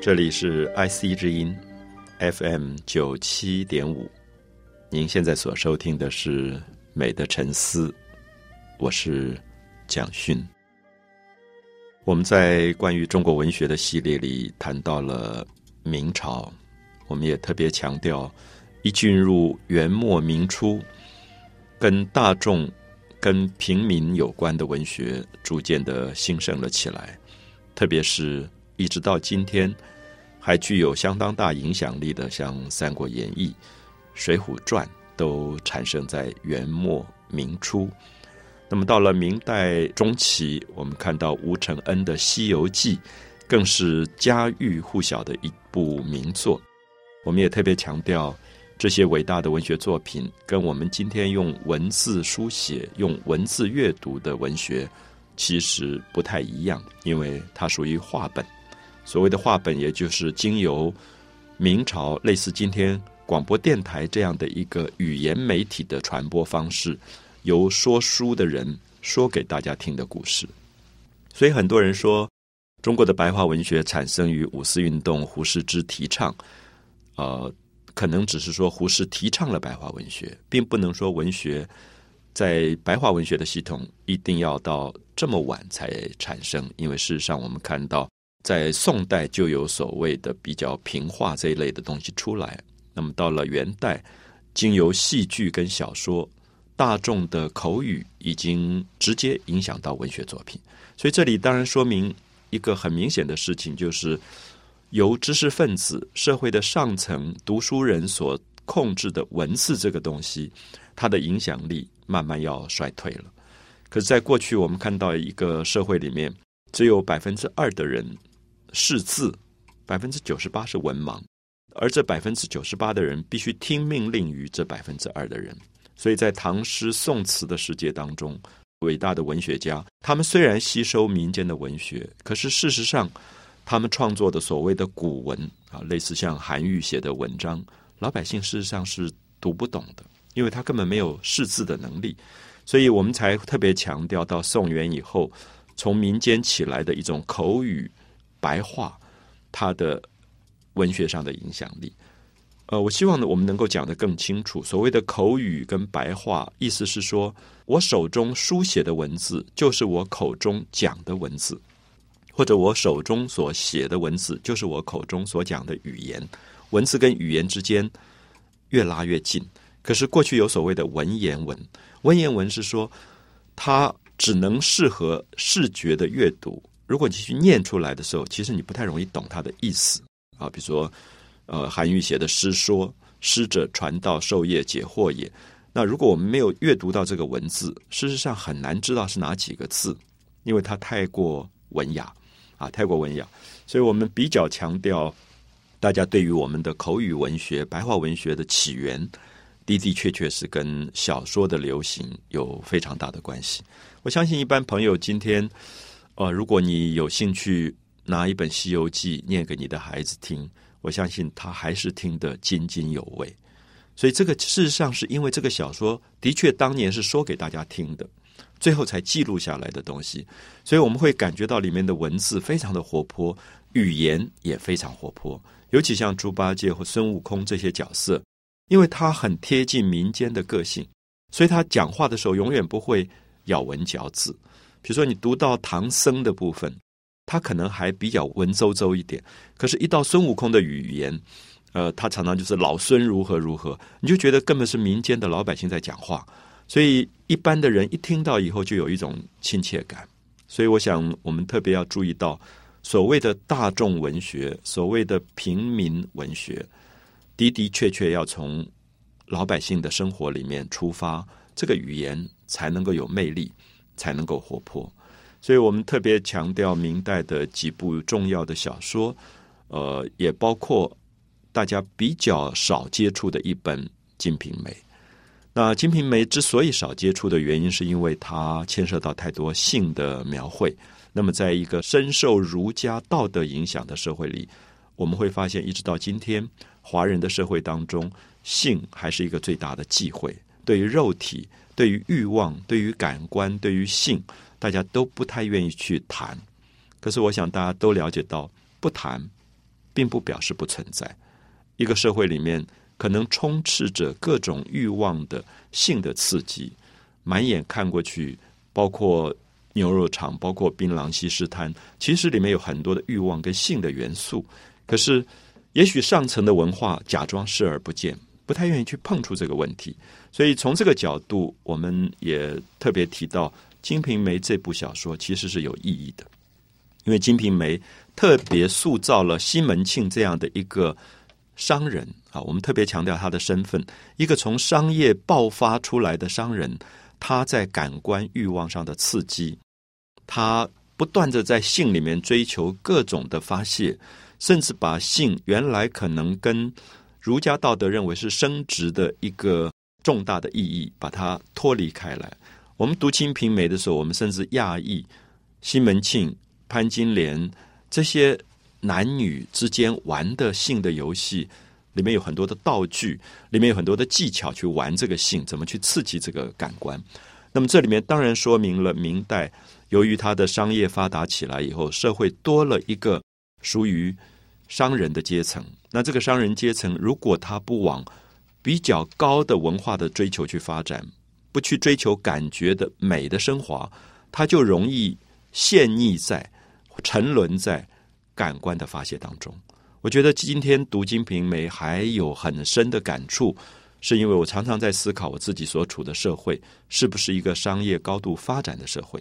这里是 IC 之音 FM 九七点五，您现在所收听的是《美的沉思》，我是蒋勋。我们在关于中国文学的系列里谈到了明朝，我们也特别强调，一进入元末明初，跟大众、跟平民有关的文学逐渐的兴盛了起来，特别是一直到今天。还具有相当大影响力的，像《三国演义》《水浒传》，都产生在元末明初。那么到了明代中期，我们看到吴承恩的《西游记》，更是家喻户晓的一部名作。我们也特别强调，这些伟大的文学作品，跟我们今天用文字书写、用文字阅读的文学，其实不太一样，因为它属于话本。所谓的话本，也就是经由明朝类似今天广播电台这样的一个语言媒体的传播方式，由说书的人说给大家听的故事。所以很多人说，中国的白话文学产生于五四运动，胡适之提倡。呃，可能只是说胡适提倡了白话文学，并不能说文学在白话文学的系统一定要到这么晚才产生，因为事实上我们看到。在宋代就有所谓的比较平话这一类的东西出来，那么到了元代，经由戏剧跟小说，大众的口语已经直接影响到文学作品。所以这里当然说明一个很明显的事情，就是由知识分子、社会的上层读书人所控制的文字这个东西，它的影响力慢慢要衰退了。可是，在过去我们看到一个社会里面，只有百分之二的人。识字，百分之九十八是文盲，而这百分之九十八的人必须听命令于这百分之二的人。所以在唐诗宋词的世界当中，伟大的文学家，他们虽然吸收民间的文学，可是事实上，他们创作的所谓的古文啊，类似像韩愈写的文章，老百姓事实上是读不懂的，因为他根本没有识字的能力。所以我们才特别强调到宋元以后，从民间起来的一种口语。白话，它的文学上的影响力，呃，我希望呢，我们能够讲得更清楚。所谓的口语跟白话，意思是说我手中书写的文字，就是我口中讲的文字，或者我手中所写的文字，就是我口中所讲的语言。文字跟语言之间越拉越近。可是过去有所谓的文言文，文言文是说它只能适合视觉的阅读。如果你去念出来的时候，其实你不太容易懂它的意思啊。比如说，呃，韩愈写的诗说：“师者，传道授业解惑也。”那如果我们没有阅读到这个文字，事实上很难知道是哪几个字，因为它太过文雅啊，太过文雅。所以我们比较强调，大家对于我们的口语文学、白话文学的起源，的的确确是跟小说的流行有非常大的关系。我相信一般朋友今天。呃，如果你有兴趣拿一本《西游记》念给你的孩子听，我相信他还是听得津津有味。所以，这个事实上是因为这个小说的确当年是说给大家听的，最后才记录下来的东西。所以，我们会感觉到里面的文字非常的活泼，语言也非常活泼。尤其像猪八戒或孙悟空这些角色，因为他很贴近民间的个性，所以他讲话的时候永远不会咬文嚼字。比如说，你读到唐僧的部分，他可能还比较文绉绉一点；可是，一到孙悟空的语言，呃，他常常就是老孙如何如何，你就觉得根本是民间的老百姓在讲话。所以，一般的人一听到以后，就有一种亲切感。所以，我想我们特别要注意到，所谓的大众文学，所谓的平民文学，的的确确要从老百姓的生活里面出发，这个语言才能够有魅力。才能够活泼，所以我们特别强调明代的几部重要的小说，呃，也包括大家比较少接触的一本《金瓶梅》。那《金瓶梅》之所以少接触的原因，是因为它牵涉到太多性的描绘。那么，在一个深受儒家道德影响的社会里，我们会发现，一直到今天，华人的社会当中，性还是一个最大的忌讳，对于肉体。对于欲望，对于感官，对于性，大家都不太愿意去谈。可是，我想大家都了解到，不谈并不表示不存在。一个社会里面可能充斥着各种欲望的性的刺激，满眼看过去，包括牛肉厂，包括槟榔西施摊，其实里面有很多的欲望跟性的元素。可是，也许上层的文化假装视而不见，不太愿意去碰触这个问题。所以从这个角度，我们也特别提到《金瓶梅》这部小说其实是有意义的，因为《金瓶梅》特别塑造了西门庆这样的一个商人啊。我们特别强调他的身份，一个从商业爆发出来的商人，他在感官欲望上的刺激，他不断的在性里面追求各种的发泄，甚至把性原来可能跟儒家道德认为是生殖的一个。重大的意义，把它脱离开来。我们读《金瓶梅》的时候，我们甚至讶异西门庆、潘金莲这些男女之间玩的性的游戏，里面有很多的道具，里面有很多的技巧去玩这个性，怎么去刺激这个感官。那么这里面当然说明了明代由于它的商业发达起来以后，社会多了一个属于商人的阶层。那这个商人阶层，如果他不往比较高的文化的追求去发展，不去追求感觉的美的升华，他就容易陷溺在、沉沦在感官的发泄当中。我觉得今天读《金瓶梅》还有很深的感触，是因为我常常在思考我自己所处的社会是不是一个商业高度发展的社会，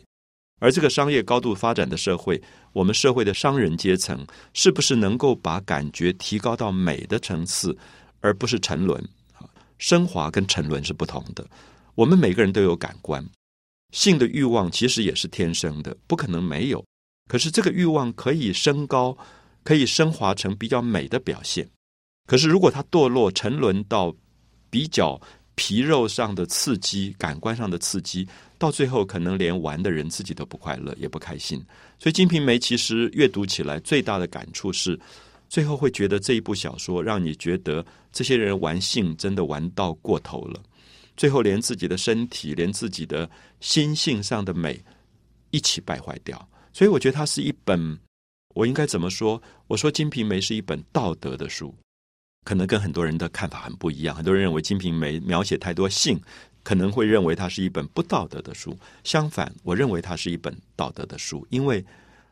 而这个商业高度发展的社会，我们社会的商人阶层是不是能够把感觉提高到美的层次，而不是沉沦。升华跟沉沦是不同的。我们每个人都有感官，性的欲望其实也是天生的，不可能没有。可是这个欲望可以升高，可以升华成比较美的表现。可是如果它堕落、沉沦到比较皮肉上的刺激、感官上的刺激，到最后可能连玩的人自己都不快乐、也不开心。所以《金瓶梅》其实阅读起来最大的感触是。最后会觉得这一部小说让你觉得这些人玩性真的玩到过头了，最后连自己的身体、连自己的心性上的美一起败坏掉。所以我觉得它是一本，我应该怎么说？我说《金瓶梅》是一本道德的书，可能跟很多人的看法很不一样。很多人认为《金瓶梅》描写太多性，可能会认为它是一本不道德的书。相反，我认为它是一本道德的书，因为。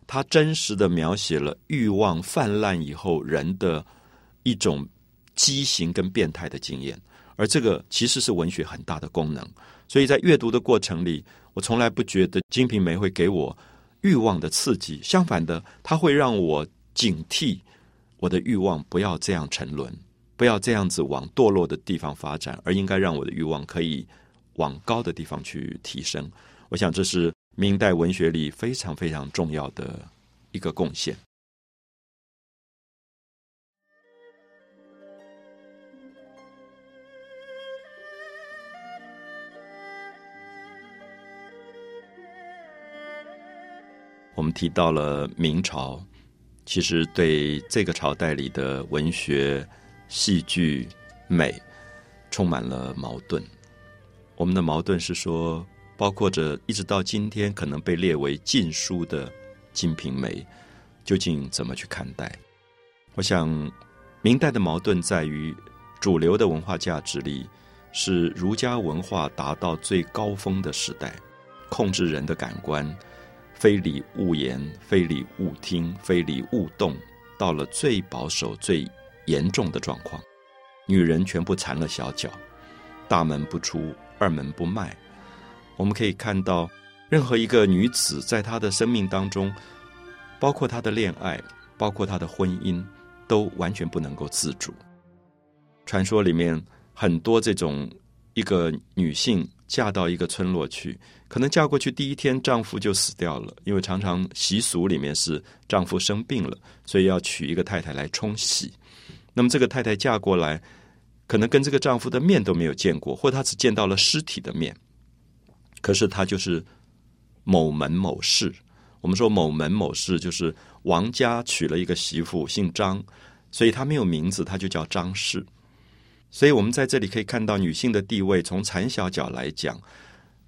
它真实的描写了欲望泛滥以后人的一种畸形跟变态的经验，而这个其实是文学很大的功能。所以在阅读的过程里，我从来不觉得《金瓶梅》会给我欲望的刺激，相反的，它会让我警惕我的欲望不要这样沉沦，不要这样子往堕落的地方发展，而应该让我的欲望可以往高的地方去提升。我想这是。明代文学里非常非常重要的一个贡献。我们提到了明朝，其实对这个朝代里的文学、戏剧、美充满了矛盾。我们的矛盾是说。包括着一直到今天可能被列为禁书的《金瓶梅》，究竟怎么去看待？我想，明代的矛盾在于主流的文化价值里是儒家文化达到最高峰的时代，控制人的感官，非礼勿言，非礼勿听，非礼勿动，到了最保守、最严重的状况。女人全部缠了小脚，大门不出，二门不迈。我们可以看到，任何一个女子在她的生命当中，包括她的恋爱，包括她的婚姻，都完全不能够自主。传说里面很多这种一个女性嫁到一个村落去，可能嫁过去第一天丈夫就死掉了，因为常常习俗里面是丈夫生病了，所以要娶一个太太来冲喜。那么这个太太嫁过来，可能跟这个丈夫的面都没有见过，或她只见到了尸体的面。可是他就是某门某氏。我们说某门某氏就是王家娶了一个媳妇，姓张，所以她没有名字，她就叫张氏。所以我们在这里可以看到女性的地位，从残小角来讲，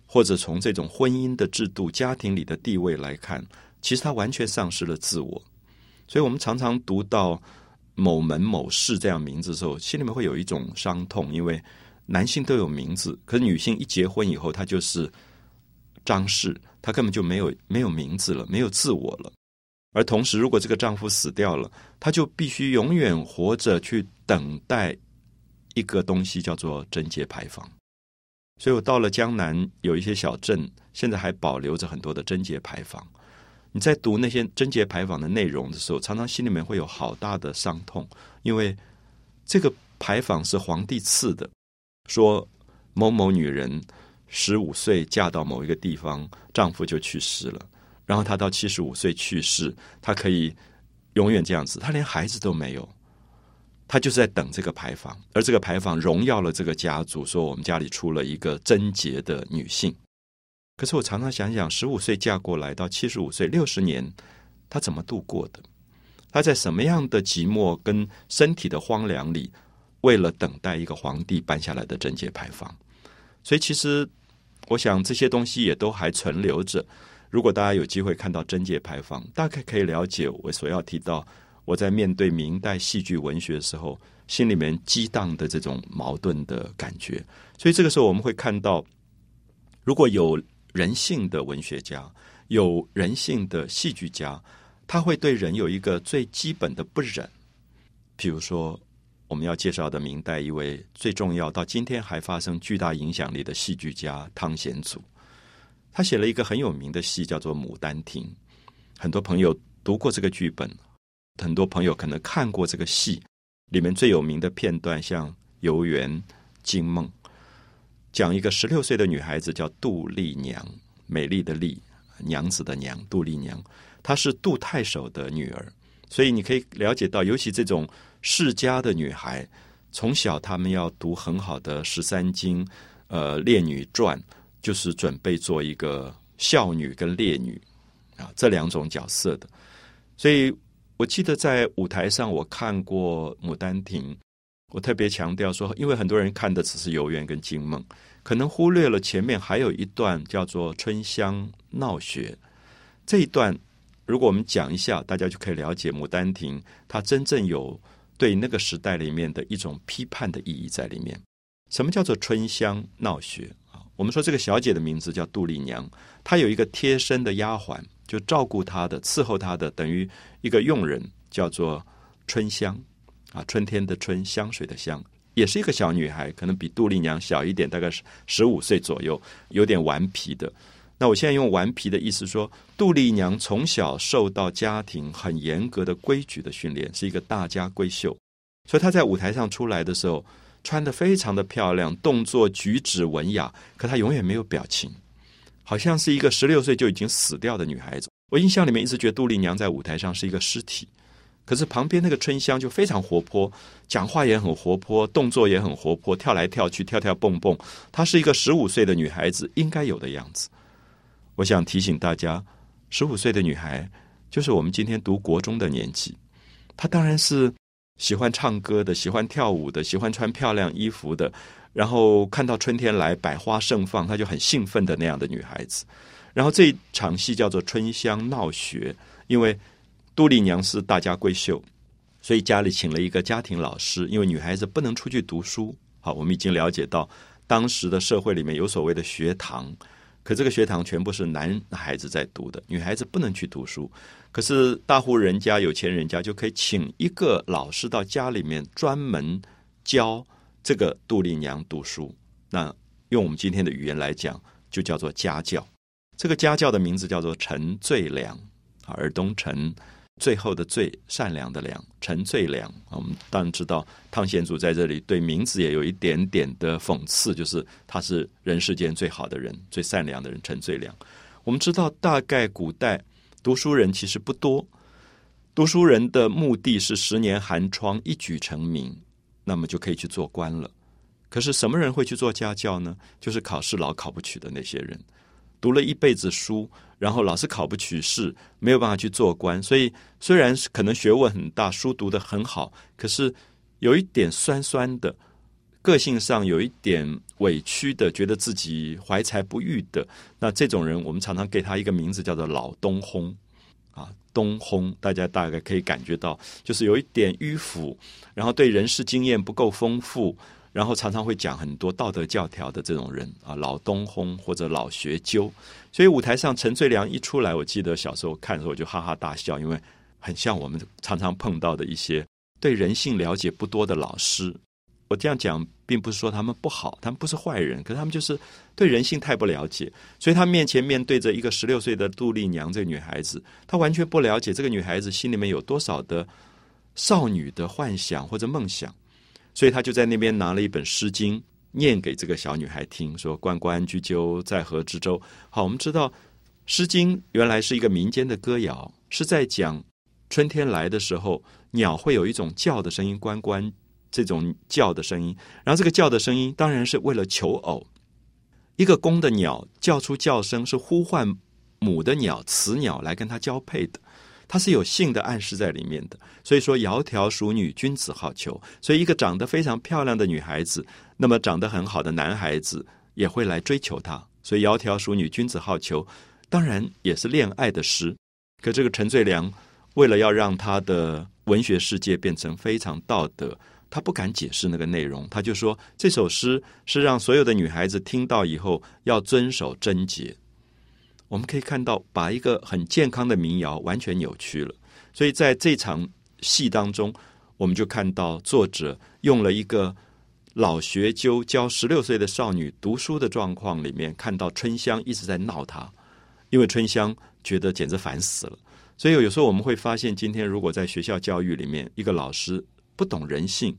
或者从这种婚姻的制度、家庭里的地位来看，其实她完全丧失了自我。所以我们常常读到某门某氏这样名字的时候，心里面会有一种伤痛，因为男性都有名字，可是女性一结婚以后，她就是张氏，她根本就没有没有名字了，没有自我了。而同时，如果这个丈夫死掉了，她就必须永远活着去等待一个东西，叫做贞节牌坊。所以我到了江南，有一些小镇，现在还保留着很多的贞节牌坊。你在读那些贞节牌坊的内容的时候，常常心里面会有好大的伤痛，因为这个牌坊是皇帝赐的，说某某女人十五岁嫁到某一个地方，丈夫就去世了，然后她到七十五岁去世，她可以永远这样子，她连孩子都没有，她就是在等这个牌坊，而这个牌坊荣耀了这个家族，说我们家里出了一个贞洁的女性。可是我常常想想，十五岁嫁过来到七十五岁，六十年，她怎么度过的？她在什么样的寂寞跟身体的荒凉里，为了等待一个皇帝颁下来的贞节牌坊？所以，其实我想这些东西也都还存留着。如果大家有机会看到贞节牌坊，大概可以了解我所要提到我在面对明代戏剧文学的时候，心里面激荡的这种矛盾的感觉。所以，这个时候我们会看到，如果有。人性的文学家，有人性的戏剧家，他会对人有一个最基本的不忍。譬如说，我们要介绍的明代一位最重要，到今天还发生巨大影响力的戏剧家汤显祖，他写了一个很有名的戏，叫做《牡丹亭》。很多朋友读过这个剧本，很多朋友可能看过这个戏里面最有名的片段，像游园、惊梦。讲一个十六岁的女孩子叫杜丽娘，美丽的丽，娘子的娘，杜丽娘，她是杜太守的女儿，所以你可以了解到，尤其这种世家的女孩，从小她们要读很好的十三经，呃，烈女传，就是准备做一个孝女跟烈女啊这两种角色的。所以我记得在舞台上我看过《牡丹亭》。我特别强调说，因为很多人看的只是游园跟惊梦，可能忽略了前面还有一段叫做春香闹雪这一段。如果我们讲一下，大家就可以了解《牡丹亭》它真正有对那个时代里面的一种批判的意义在里面。什么叫做春香闹雪啊？我们说这个小姐的名字叫杜丽娘，她有一个贴身的丫鬟，就照顾她的、伺候她的，等于一个佣人，叫做春香。啊，春天的春，香水的香，也是一个小女孩，可能比杜丽娘小一点，大概是十五岁左右，有点顽皮的。那我现在用顽皮的意思说，杜丽娘从小受到家庭很严格的规矩的训练，是一个大家闺秀，所以她在舞台上出来的时候，穿的非常的漂亮，动作举止文雅，可她永远没有表情，好像是一个十六岁就已经死掉的女孩子。我印象里面一直觉得杜丽娘在舞台上是一个尸体。可是旁边那个春香就非常活泼，讲话也很活泼，动作也很活泼，跳来跳去，跳跳蹦蹦。她是一个十五岁的女孩子应该有的样子。我想提醒大家，十五岁的女孩就是我们今天读国中的年纪。她当然是喜欢唱歌的，喜欢跳舞的，喜欢穿漂亮衣服的。然后看到春天来，百花盛放，她就很兴奋的那样的女孩子。然后这一场戏叫做《春香闹学》，因为。杜丽娘是大家闺秀，所以家里请了一个家庭老师。因为女孩子不能出去读书，好，我们已经了解到当时的社会里面有所谓的学堂，可这个学堂全部是男孩子在读的，女孩子不能去读书。可是大户人家、有钱人家就可以请一个老师到家里面专门教这个杜丽娘读书。那用我们今天的语言来讲，就叫做家教。这个家教的名字叫做陈最良啊，尔东陈。最后的最善良的良，陈最良。我们当然知道，汤显祖在这里对名字也有一点点的讽刺，就是他是人世间最好的人，最善良的人，陈最良。我们知道，大概古代读书人其实不多，读书人的目的是十年寒窗一举成名，那么就可以去做官了。可是什么人会去做家教呢？就是考试老考不取的那些人。读了一辈子书，然后老是考不取试，没有办法去做官。所以虽然可能学问很大，书读得很好，可是有一点酸酸的，个性上有一点委屈的，觉得自己怀才不遇的。那这种人，我们常常给他一个名字，叫做老东烘。啊，东烘，大家大概可以感觉到，就是有一点迂腐，然后对人事经验不够丰富，然后常常会讲很多道德教条的这种人啊，老东烘或者老学究。所以舞台上陈翠良一出来，我记得小时候看的时候我就哈哈大笑，因为很像我们常常碰到的一些对人性了解不多的老师。我这样讲，并不是说他们不好，他们不是坏人，可是他们就是对人性太不了解。所以他面前面对着一个十六岁的杜丽娘这个女孩子，他完全不了解这个女孩子心里面有多少的少女的幻想或者梦想。所以他就在那边拿了一本《诗经》念给这个小女孩听，说：“关关雎鸠，在河之洲。”好，我们知道《诗经》原来是一个民间的歌谣，是在讲春天来的时候，鸟会有一种叫的声音，关关。这种叫的声音，然后这个叫的声音当然是为了求偶。一个公的鸟叫出叫声，是呼唤母的鸟雌鸟来跟它交配的，它是有性的暗示在里面的。所以说，窈窕淑女，君子好逑。所以，一个长得非常漂亮的女孩子，那么长得很好的男孩子也会来追求她。所以，窈窕淑女，君子好逑，当然也是恋爱的诗。可这个陈最良为了要让他的文学世界变成非常道德。他不敢解释那个内容，他就说这首诗是让所有的女孩子听到以后要遵守贞洁。我们可以看到，把一个很健康的民谣完全扭曲了。所以在这场戏当中，我们就看到作者用了一个老学究教十六岁的少女读书的状况里面，看到春香一直在闹他，因为春香觉得简直烦死了。所以有时候我们会发现，今天如果在学校教育里面，一个老师。不懂人性，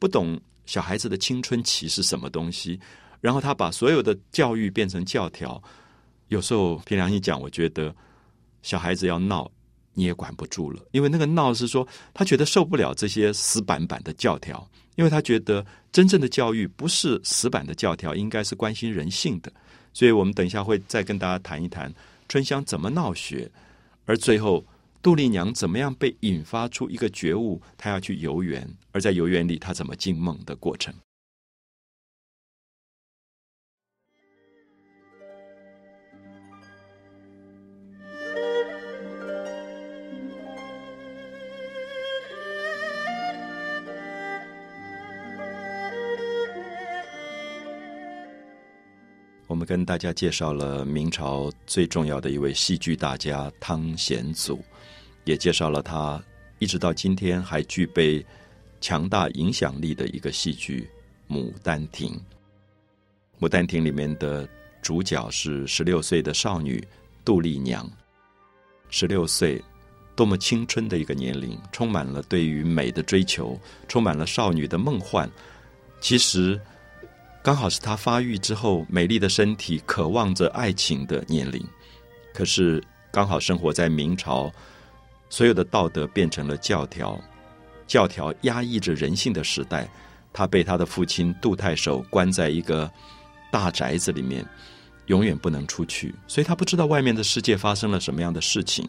不懂小孩子的青春期是什么东西，然后他把所有的教育变成教条。有时候凭良心讲，我觉得小孩子要闹你也管不住了，因为那个闹是说他觉得受不了这些死板板的教条，因为他觉得真正的教育不是死板的教条，应该是关心人性的。所以我们等一下会再跟大家谈一谈春香怎么闹学，而最后。杜丽娘怎么样被引发出一个觉悟？她要去游园，而在游园里，她怎么进梦的过程？跟大家介绍了明朝最重要的一位戏剧大家汤显祖。也介绍了他一直到今天还具备强大影响力的一个戏剧《牡丹亭》。《牡丹亭》里面的主角是十六岁的少女杜丽娘。十六岁，多么青春的一个年龄，充满了对于美的追求，充满了少女的梦幻。其实，刚好是他发育之后，美丽的身体渴望着爱情的年龄。可是，刚好生活在明朝。所有的道德变成了教条，教条压抑着人性的时代。他被他的父亲杜太守关在一个大宅子里面，永远不能出去，所以他不知道外面的世界发生了什么样的事情。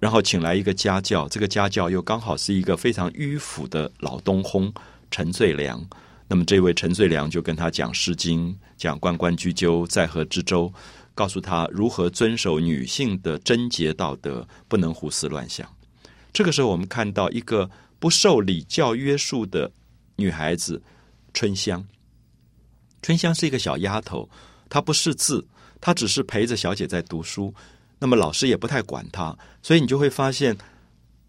然后请来一个家教，这个家教又刚好是一个非常迂腐的老东烘陈最良。那么这位陈最良就跟他讲《诗经》，讲“关关雎鸠，在河之洲”。告诉他如何遵守女性的贞洁道德，不能胡思乱想。这个时候，我们看到一个不受礼教约束的女孩子春香。春香是一个小丫头，她不识字，她只是陪着小姐在读书。那么老师也不太管她，所以你就会发现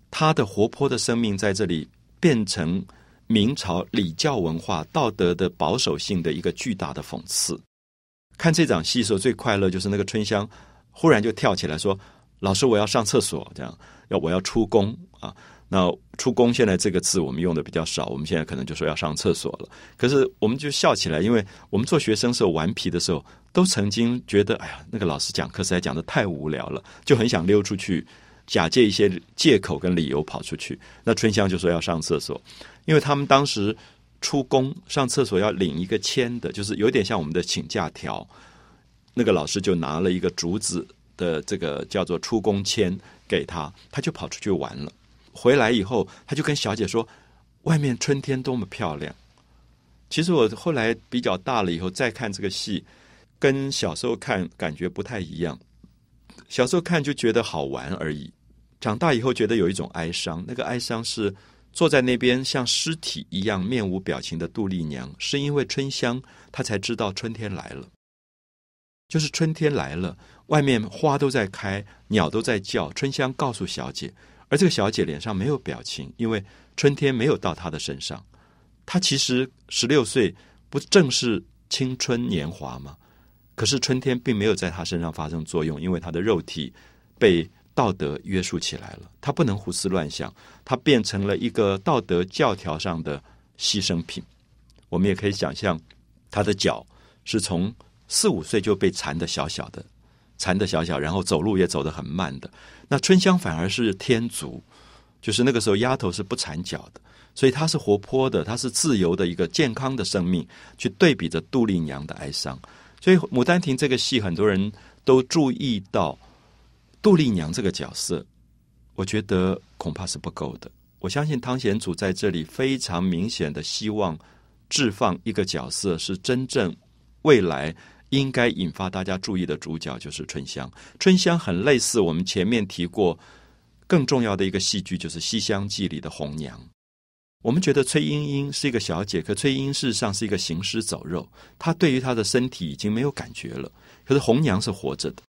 她的活泼的生命在这里变成明朝礼教文化道德的保守性的一个巨大的讽刺。看这场戏的时候，最快乐就是那个春香忽然就跳起来说：“老师，我要上厕所，这样要我要出宫啊。”那“出宫”现在这个字我们用的比较少，我们现在可能就说要上厕所了。可是我们就笑起来，因为我们做学生时候顽皮的时候，都曾经觉得：“哎呀，那个老师讲课实在讲的太无聊了，就很想溜出去，假借一些借口跟理由跑出去。”那春香就说要上厕所，因为他们当时。出宫上厕所要领一个签的，就是有点像我们的请假条。那个老师就拿了一个竹子的这个叫做出宫签给他，他就跑出去玩了。回来以后，他就跟小姐说：“外面春天多么漂亮。”其实我后来比较大了以后再看这个戏，跟小时候看感觉不太一样。小时候看就觉得好玩而已，长大以后觉得有一种哀伤，那个哀伤是坐在那边像尸体一样面无表情的杜丽娘，是因为春香她才知道春天来了，就是春天来了，外面花都在开，鸟都在叫，春香告诉小姐，而这个小姐脸上没有表情，因为春天没有到她的身上。她其实十六岁，不正是青春年华吗？可是春天并没有在她身上发生作用，因为她的肉体被。道德约束起来了，他不能胡思乱想，他变成了一个道德教条上的牺牲品。我们也可以想象，他的脚是从四五岁就被缠的小小的，缠的小小，然后走路也走得很慢的。那春香反而是天足，就是那个时候丫头是不缠脚的，所以她是活泼的，她是自由的一个健康的生命，去对比着杜丽娘的哀伤。所以《牡丹亭》这个戏，很多人都注意到。杜丽娘这个角色，我觉得恐怕是不够的。我相信汤显祖在这里非常明显的希望置放一个角色，是真正未来应该引发大家注意的主角，就是春香。春香很类似我们前面提过更重要的一个戏剧，就是《西厢记》里的红娘。我们觉得崔莺莺是一个小姐，可崔莺莺事实上是一个行尸走肉，她对于她的身体已经没有感觉了。可是红娘是活着的。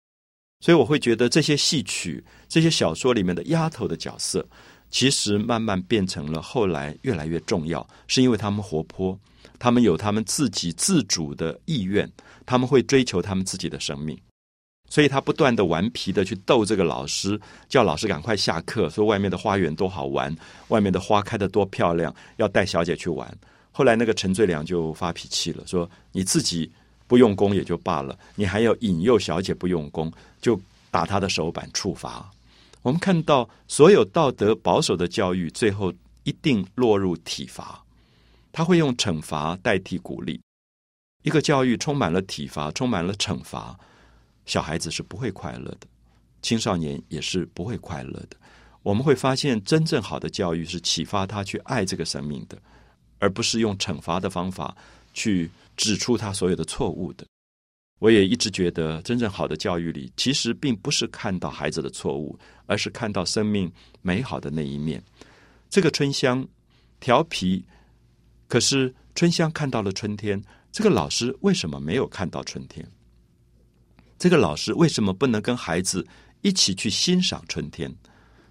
所以我会觉得这些戏曲、这些小说里面的丫头的角色，其实慢慢变成了后来越来越重要，是因为他们活泼，他们有他们自己自主的意愿，他们会追求他们自己的生命。所以他不断的顽皮的去逗这个老师，叫老师赶快下课，说外面的花园多好玩，外面的花开的多漂亮，要带小姐去玩。后来那个陈最良就发脾气了，说你自己。不用功也就罢了，你还要引诱小姐不用功，就打她的手板处罚。我们看到所有道德保守的教育，最后一定落入体罚。他会用惩罚代替鼓励。一个教育充满了体罚，充满了惩罚，小孩子是不会快乐的，青少年也是不会快乐的。我们会发现，真正好的教育是启发他去爱这个生命的，而不是用惩罚的方法去。指出他所有的错误的，我也一直觉得，真正好的教育里，其实并不是看到孩子的错误，而是看到生命美好的那一面。这个春香调皮，可是春香看到了春天。这个老师为什么没有看到春天？这个老师为什么不能跟孩子一起去欣赏春天？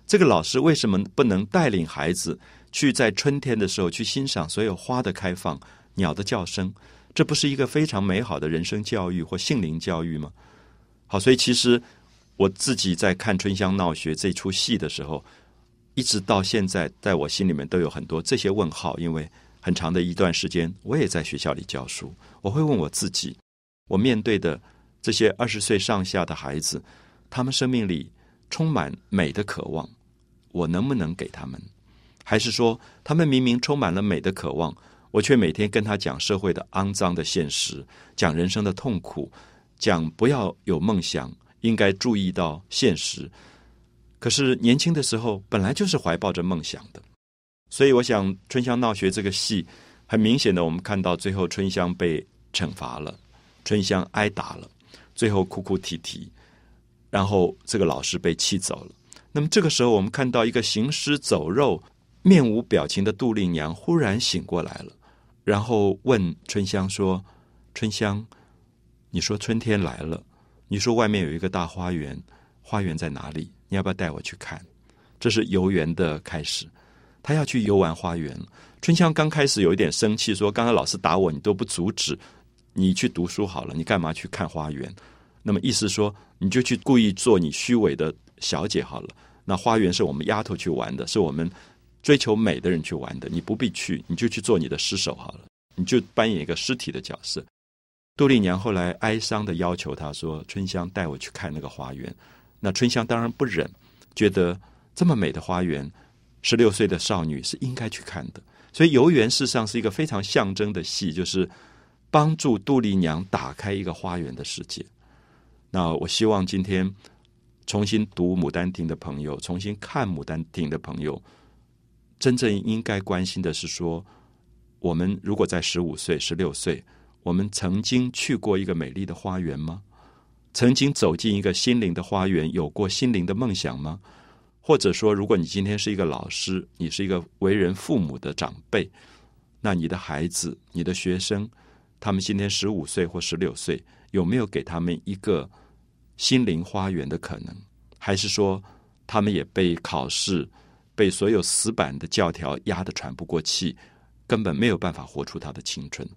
这个老师为什么不能带领孩子去在春天的时候去欣赏所有花的开放、鸟的叫声？这不是一个非常美好的人生教育或性灵教育吗？好，所以其实我自己在看《春香闹学》这出戏的时候，一直到现在，在我心里面都有很多这些问号。因为很长的一段时间，我也在学校里教书，我会问我自己：我面对的这些二十岁上下的孩子，他们生命里充满美的渴望，我能不能给他们？还是说，他们明明充满了美的渴望？我却每天跟他讲社会的肮脏的现实，讲人生的痛苦，讲不要有梦想，应该注意到现实。可是年轻的时候本来就是怀抱着梦想的，所以我想《春香闹学》这个戏，很明显的，我们看到最后春香被惩罚了，春香挨打了，最后哭哭啼啼，然后这个老师被气走了。那么这个时候，我们看到一个行尸走肉、面无表情的杜丽娘忽然醒过来了。然后问春香说：“春香，你说春天来了，你说外面有一个大花园，花园在哪里？你要不要带我去看？”这是游园的开始，他要去游玩花园。春香刚开始有一点生气，说：“刚才老师打我，你都不阻止，你去读书好了，你干嘛去看花园？”那么意思说，你就去故意做你虚伪的小姐好了。那花园是我们丫头去玩的，是我们。追求美的人去玩的，你不必去，你就去做你的尸首好了，你就扮演一个尸体的角色。杜丽娘后来哀伤的要求他说：“春香带我去看那个花园。”那春香当然不忍，觉得这么美的花园，十六岁的少女是应该去看的。所以游园事实上是一个非常象征的戏，就是帮助杜丽娘打开一个花园的世界。那我希望今天重新读《牡丹亭》的朋友，重新看《牡丹亭》的朋友。真正应该关心的是说，我们如果在十五岁、十六岁，我们曾经去过一个美丽的花园吗？曾经走进一个心灵的花园，有过心灵的梦想吗？或者说，如果你今天是一个老师，你是一个为人父母的长辈，那你的孩子、你的学生，他们今天十五岁或十六岁，有没有给他们一个心灵花园的可能？还是说，他们也被考试、被所有死板的教条压得喘不过气，根本没有办法活出他的青春？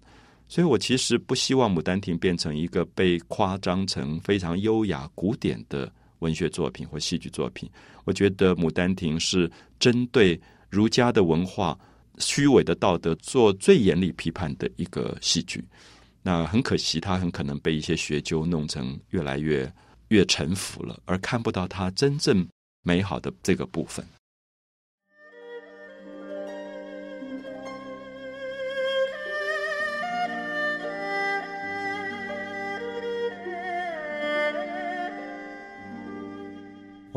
所以我其实不希望《牡丹亭》变成一个被夸张成非常优雅、古典的文学作品或戏剧作品。我觉得《牡丹亭》是针对儒家的文化、虚伪的道德做最严厉批判的一个戏剧。那很可惜，它很可能被一些学究弄成越来越越臣服了，而看不到它真正美好的这个部分。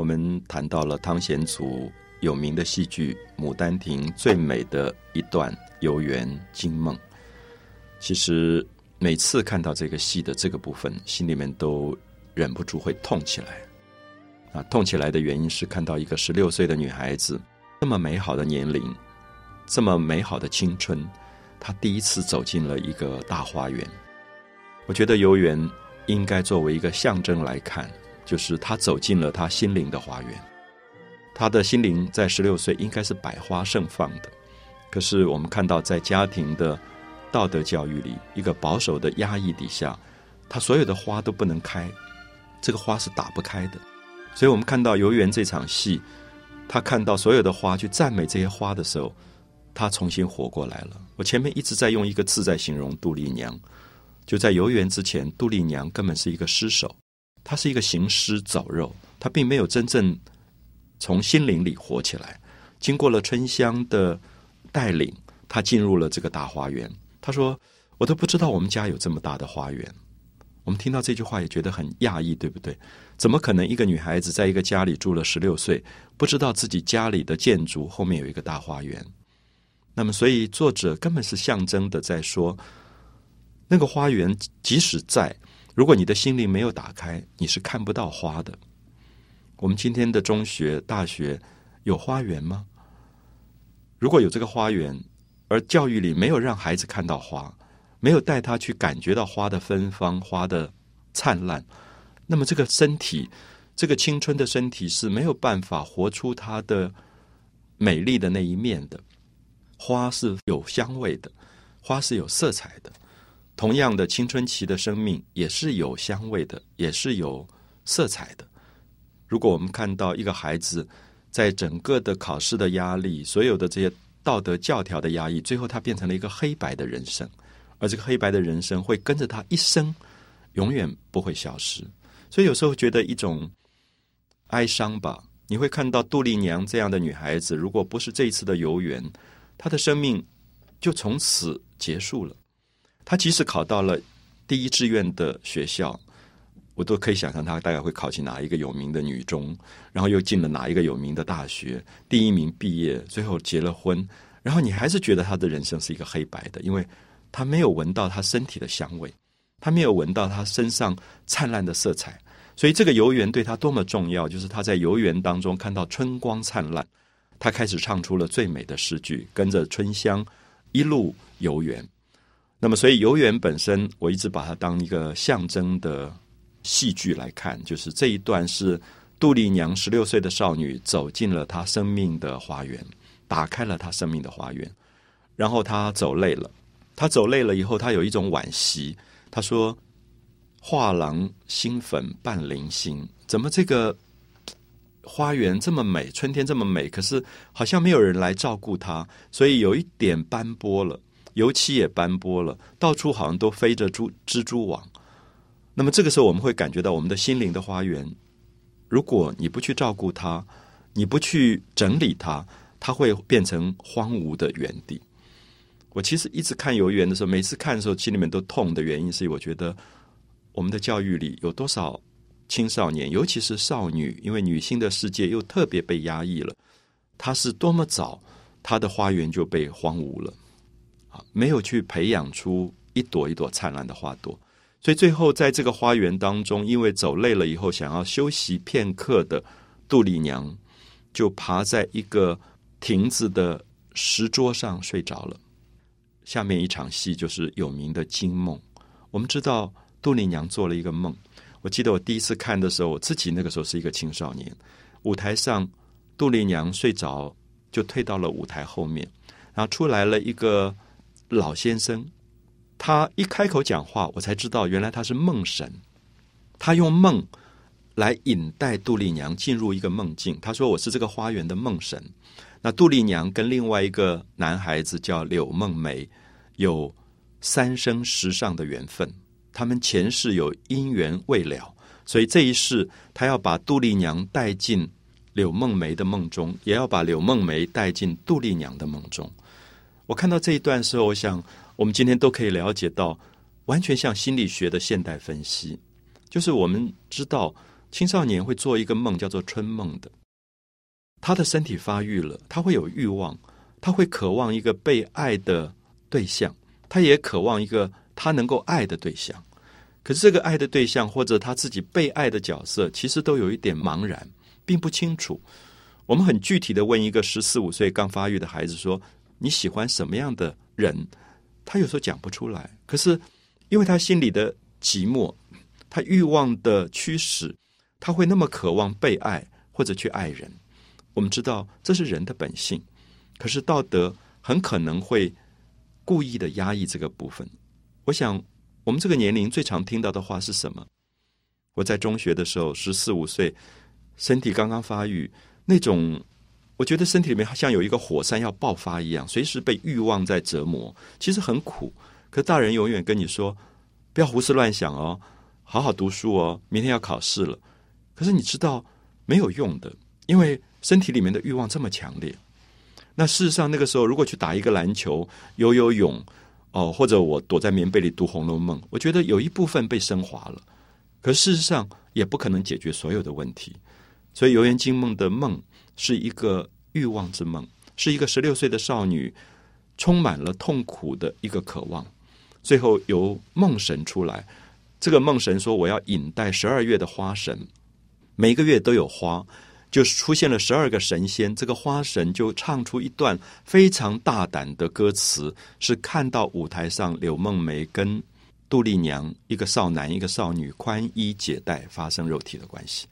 我们谈到了汤显祖有名的戏剧《牡丹亭》最美的一段游园惊梦。其实每次看到这个戏的这个部分，心里面都忍不住会痛起来。啊，痛起来的原因是看到一个十六岁的女孩子，这么美好的年龄，这么美好的青春，她第一次走进了一个大花园。我觉得游园应该作为一个象征来看。就是他走进了他心灵的花园，他的心灵在十六岁应该是百花盛放的，可是我们看到在家庭的道德教育里，一个保守的压抑底下，他所有的花都不能开，这个花是打不开的。所以我们看到游园这场戏，他看到所有的花去赞美这些花的时候，他重新活过来了。我前面一直在用一个字在形容杜丽娘，就在游园之前，杜丽娘根本是一个尸首。他是一个行尸走肉，他并没有真正从心灵里活起来。经过了春香的带领，他进入了这个大花园。他说：“我都不知道我们家有这么大的花园。”我们听到这句话也觉得很讶异，对不对？怎么可能一个女孩子在一个家里住了十六岁，不知道自己家里的建筑后面有一个大花园？那么，所以作者根本是象征的在说，那个花园即使在。如果你的心灵没有打开，你是看不到花的。我们今天的中学、大学有花园吗？如果有这个花园，而教育里没有让孩子看到花，没有带他去感觉到花的芬芳、花的灿烂，那么这个身体，这个青春的身体是没有办法活出它的美丽的那一面的。花是有香味的，花是有色彩的。同样的，青春期的生命也是有香味的，也是有色彩的。如果我们看到一个孩子在整个的考试的压力、所有的这些道德教条的压抑，最后他变成了一个黑白的人生，而这个黑白的人生会跟着他一生，永远不会消失。所以有时候觉得一种哀伤吧。你会看到杜丽娘这样的女孩子，如果不是这一次的游园，她的生命就从此结束了。他即使考到了第一志愿的学校，我都可以想象他大概会考进哪一个有名的女中，然后又进了哪一个有名的大学，第一名毕业，最后结了婚，然后你还是觉得他的人生是一个黑白的，因为他没有闻到他身体的香味，他没有闻到他身上灿烂的色彩，所以这个游园对他多么重要，就是他在游园当中看到春光灿烂，他开始唱出了最美的诗句，跟着春香一路游园。那么，所以游园本身，我一直把它当一个象征的戏剧来看。就是这一段是杜丽娘十六岁的少女走进了她生命的花园，打开了她生命的花园，然后她走累了。她走累了以后，她有一种惋惜。她说：“画廊新粉半零星，怎么这个花园这么美，春天这么美，可是好像没有人来照顾它，所以有一点斑驳了。”油漆也斑驳了，到处好像都飞着蛛蜘蛛网。那么这个时候，我们会感觉到我们的心灵的花园，如果你不去照顾它，你不去整理它，它会变成荒芜的原地。我其实一直看游园的时候，每次看的时候，心里面都痛的原因是，我觉得我们的教育里有多少青少年，尤其是少女，因为女性的世界又特别被压抑了，她是多么早，她的花园就被荒芜了。没有去培养出一朵一朵灿烂的花朵，所以最后在这个花园当中，因为走累了以后想要休息片刻的杜丽娘，就爬在一个亭子的石桌上睡着了。下面一场戏就是有名的惊梦。我们知道杜丽娘做了一个梦。我记得我第一次看的时候，我自己那个时候是一个青少年。舞台上，杜丽娘睡着，就退到了舞台后面，然后出来了一个老先生。他一开口讲话，我才知道原来他是梦神。他用梦来引带杜丽娘进入一个梦境。他说：“我是这个花园的梦神。”那杜丽娘跟另外一个男孩子叫柳梦梅，有三生石上的缘分。他们前世有姻缘未了，所以这一世他要把杜丽娘带进柳梦梅的梦中，也要把柳梦梅带进杜丽娘的梦中。我看到这一段时候，我想我们今天都可以了解到，完全像心理学的现代分析，就是我们知道青少年会做一个梦叫做春梦的。他的身体发育了，他会有欲望，他会渴望一个被爱的对象，他也渴望一个他能够爱的对象。可是这个爱的对象或者他自己被爱的角色，其实都有一点茫然，并不清楚。我们很具体的问一个十四五岁刚发育的孩子说：“你喜欢什么样的人？”他有时候讲不出来。可是因为他心里的寂寞，他欲望的驱使，他会那么渴望被爱或者去爱人。我们知道这是人的本性，可是道德很可能会故意的压抑这个部分。我想，我们这个年龄最常听到的话是什么？我在中学的时候，十四五岁，身体刚刚发育，那种我觉得身体里面像有一个火山要爆发一样，随时被欲望在折磨，其实很苦。可大人永远跟你说，不要胡思乱想哦，好好读书哦，明天要考试了。可是你知道没有用的，因为。身体里面的欲望这么强烈，那事实上那个时候，如果去打一个篮球、游游泳，哦，或者我躲在棉被里读《红楼梦》，我觉得有一部分被升华了。可事实上也不可能解决所有的问题。所以《游园惊梦》的梦是一个欲望之梦，是一个十六岁的少女充满了痛苦的一个渴望。最后由梦神出来，这个梦神说：“我要引带十二月的花神，每个月都有花。”就是出现了十二个神仙，这个花神就唱出一段非常大胆的歌词，是看到舞台上柳梦梅跟杜丽娘一个少男一个少女宽衣解带发生肉体的关系。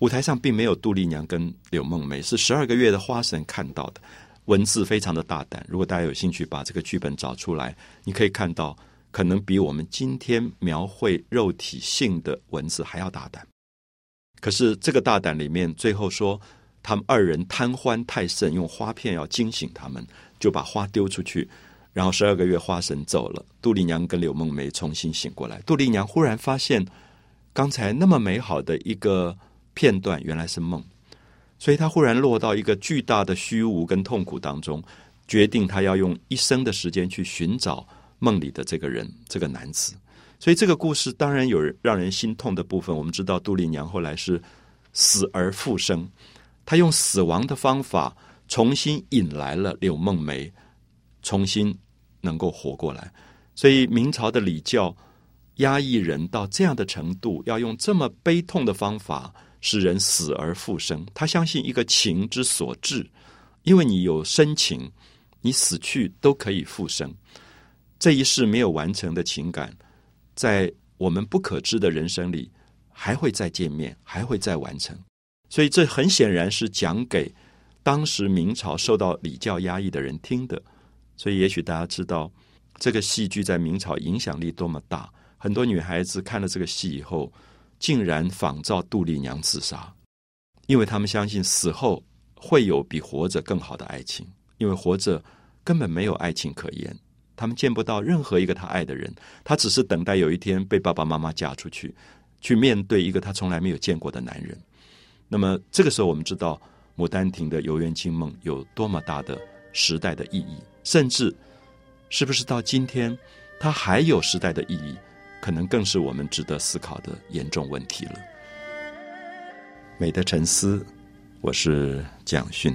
舞台上并没有杜丽娘跟柳梦梅，是十二个月的花神看到的，文字非常的大胆。如果大家有兴趣把这个剧本找出来，你可以看到，可能比我们今天描绘肉体性的文字还要大胆。可是这个大胆里面，最后说他们二人贪欢太甚，用花片要惊醒他们，就把花丢出去，然后十二个月花神走了，杜丽娘跟柳梦梅重新醒过来。杜丽娘忽然发现，刚才那么美好的一个片段原来是梦，所以他忽然落到一个巨大的虚无跟痛苦当中，决定他要用一生的时间去寻找梦里的这个人，这个男子。所以这个故事当然有让人心痛的部分。我们知道杜丽娘后来是死而复生，她用死亡的方法重新引来了柳梦梅，重新能够活过来。所以明朝的礼教压抑人到这样的程度，要用这么悲痛的方法使人死而复生。他相信一个情之所至，因为你有深情，你死去都可以复生。这一世没有完成的情感。在我们不可知的人生里，还会再见面，还会再完成。所以这很显然是讲给当时明朝受到礼教压抑的人听的。所以也许大家知道，这个戏剧在明朝影响力多么大。很多女孩子看了这个戏以后，竟然仿照杜丽娘自杀，因为他们相信死后会有比活着更好的爱情，因为活着根本没有爱情可言。他们见不到任何一个他爱的人，他只是等待有一天被爸爸妈妈嫁出去，去面对一个他从来没有见过的男人。那么这个时候，我们知道《牡丹亭》的《游园惊梦》有多么大的时代的意义，甚至是不是到今天它还有时代的意义，可能更是我们值得思考的严重问题了。美的沉思，我是蒋勋。